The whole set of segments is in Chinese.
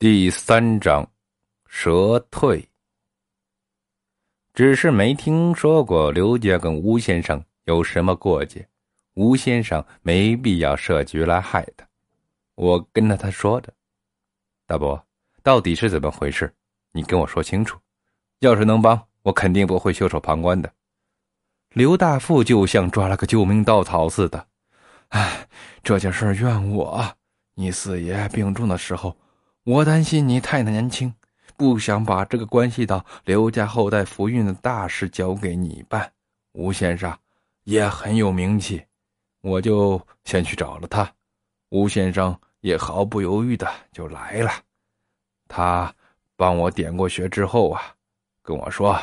第三章，蛇退。只是没听说过刘家跟吴先生有什么过节，吴先生没必要设局来害他。我跟着他说的，大伯，到底是怎么回事？你跟我说清楚。要是能帮，我肯定不会袖手旁观的。刘大富就像抓了个救命稻草似的。唉，这件事怨我。你四爷病重的时候。我担心你太年轻，不想把这个关系到刘家后代福运的大事交给你办。吴先生也很有名气，我就先去找了他。吴先生也毫不犹豫的就来了。他帮我点过穴之后啊，跟我说：“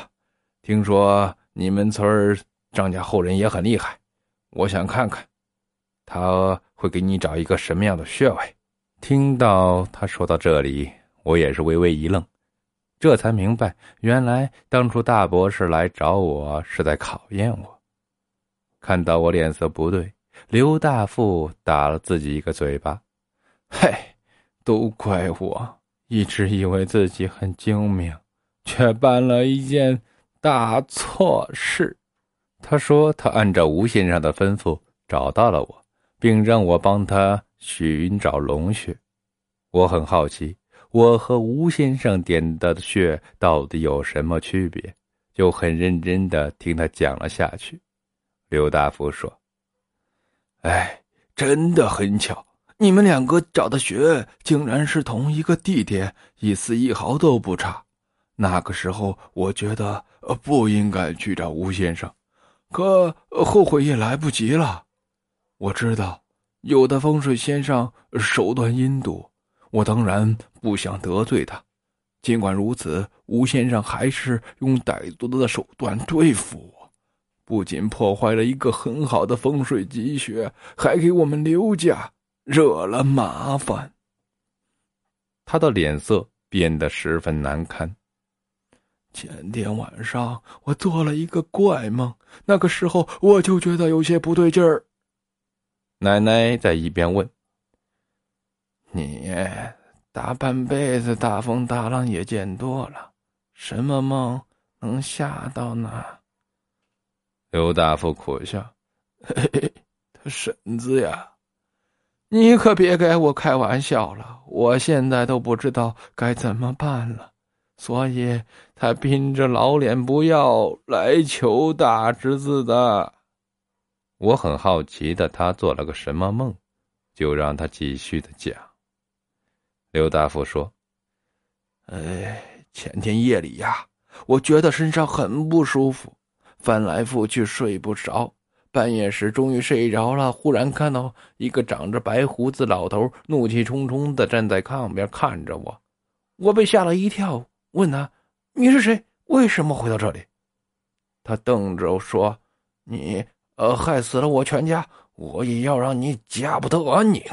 听说你们村张家后人也很厉害，我想看看，他会给你找一个什么样的穴位。”听到他说到这里，我也是微微一愣，这才明白，原来当初大博士来找我是在考验我。看到我脸色不对，刘大富打了自己一个嘴巴：“嘿，都怪我，一直以为自己很精明，却办了一件大错事。”他说：“他按照吴先生的吩咐找到了我，并让我帮他。”寻找龙穴，我很好奇，我和吴先生点的穴到底有什么区别？就很认真的听他讲了下去。刘大福说：“哎，真的很巧，你们两个找的穴竟然是同一个地点，一丝一毫都不差。那个时候，我觉得不应该去找吴先生，可后悔也来不及了。我知道。”有的风水先生手段阴毒，我当然不想得罪他。尽管如此，吴先生还是用歹毒的手段对付我，不仅破坏了一个很好的风水吉穴，还给我们刘家惹了麻烦。他的脸色变得十分难堪。前天晚上我做了一个怪梦，那个时候我就觉得有些不对劲儿。奶奶在一边问：“你大半辈子大风大浪也见多了，什么梦能吓到呢？”刘大夫苦笑：“，他婶子呀，你可别给我开玩笑了，我现在都不知道该怎么办了，所以他拼着老脸不要来求大侄子的。”我很好奇的，他做了个什么梦？就让他继续的讲。刘大夫说：“哎，前天夜里呀，我觉得身上很不舒服，翻来覆去睡不着。半夜时终于睡着了，忽然看到一个长着白胡子老头，怒气冲冲的站在炕边看着我。我被吓了一跳，问他：‘你是谁？为什么回到这里？’他瞪着我说：‘你……’呃，害死了我全家，我也要让你家不得安宁。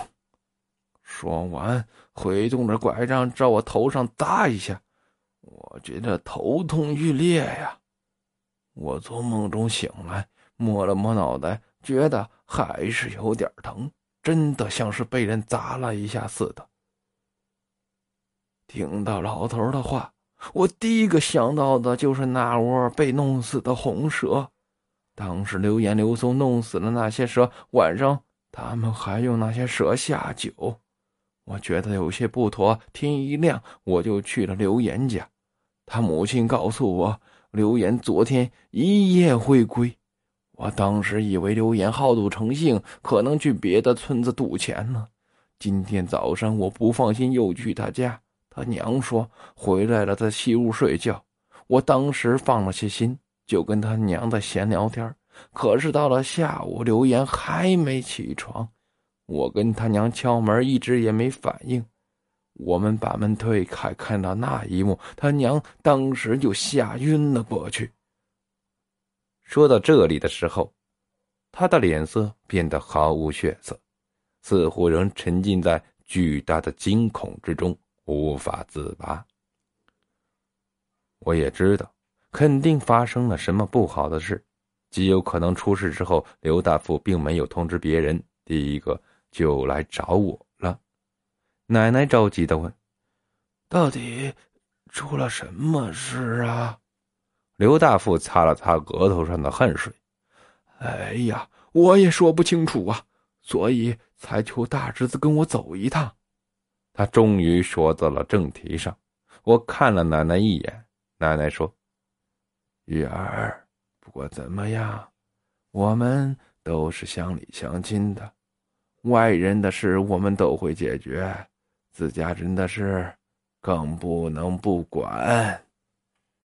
说完，挥动着拐杖照我头上打一下，我觉得头痛欲裂呀。我从梦中醒来，摸了摸脑袋，觉得还是有点疼，真的像是被人砸了一下似的。听到老头的话，我第一个想到的就是那窝被弄死的红蛇。当时刘岩、刘松弄死了那些蛇，晚上他们还用那些蛇下酒，我觉得有些不妥。天一亮，我就去了刘岩家，他母亲告诉我，刘岩昨天一夜未归。我当时以为刘岩好赌成性，可能去别的村子赌钱呢。今天早上我不放心，又去他家，他娘说回来了，在西屋睡觉。我当时放了些心。就跟他娘的闲聊天，可是到了下午，刘岩还没起床。我跟他娘敲门，一直也没反应。我们把门推开，看到那一幕，他娘当时就吓晕了过去。说到这里的时候，他的脸色变得毫无血色，似乎仍沉浸在巨大的惊恐之中，无法自拔。我也知道。肯定发生了什么不好的事，极有可能出事之后，刘大富并没有通知别人，第一个就来找我了。奶奶着急的问：“到底出了什么事啊？刘大富擦了擦额头上的汗水。哎呀，我也说不清楚啊，所以才求大侄子跟我走一趟。他终于说到了正题上。我看了奶奶一眼，奶奶说：“玉儿，不管怎么样，我们都是乡里乡亲的，外人的事我们都会解决，自家人的事更不能不管。”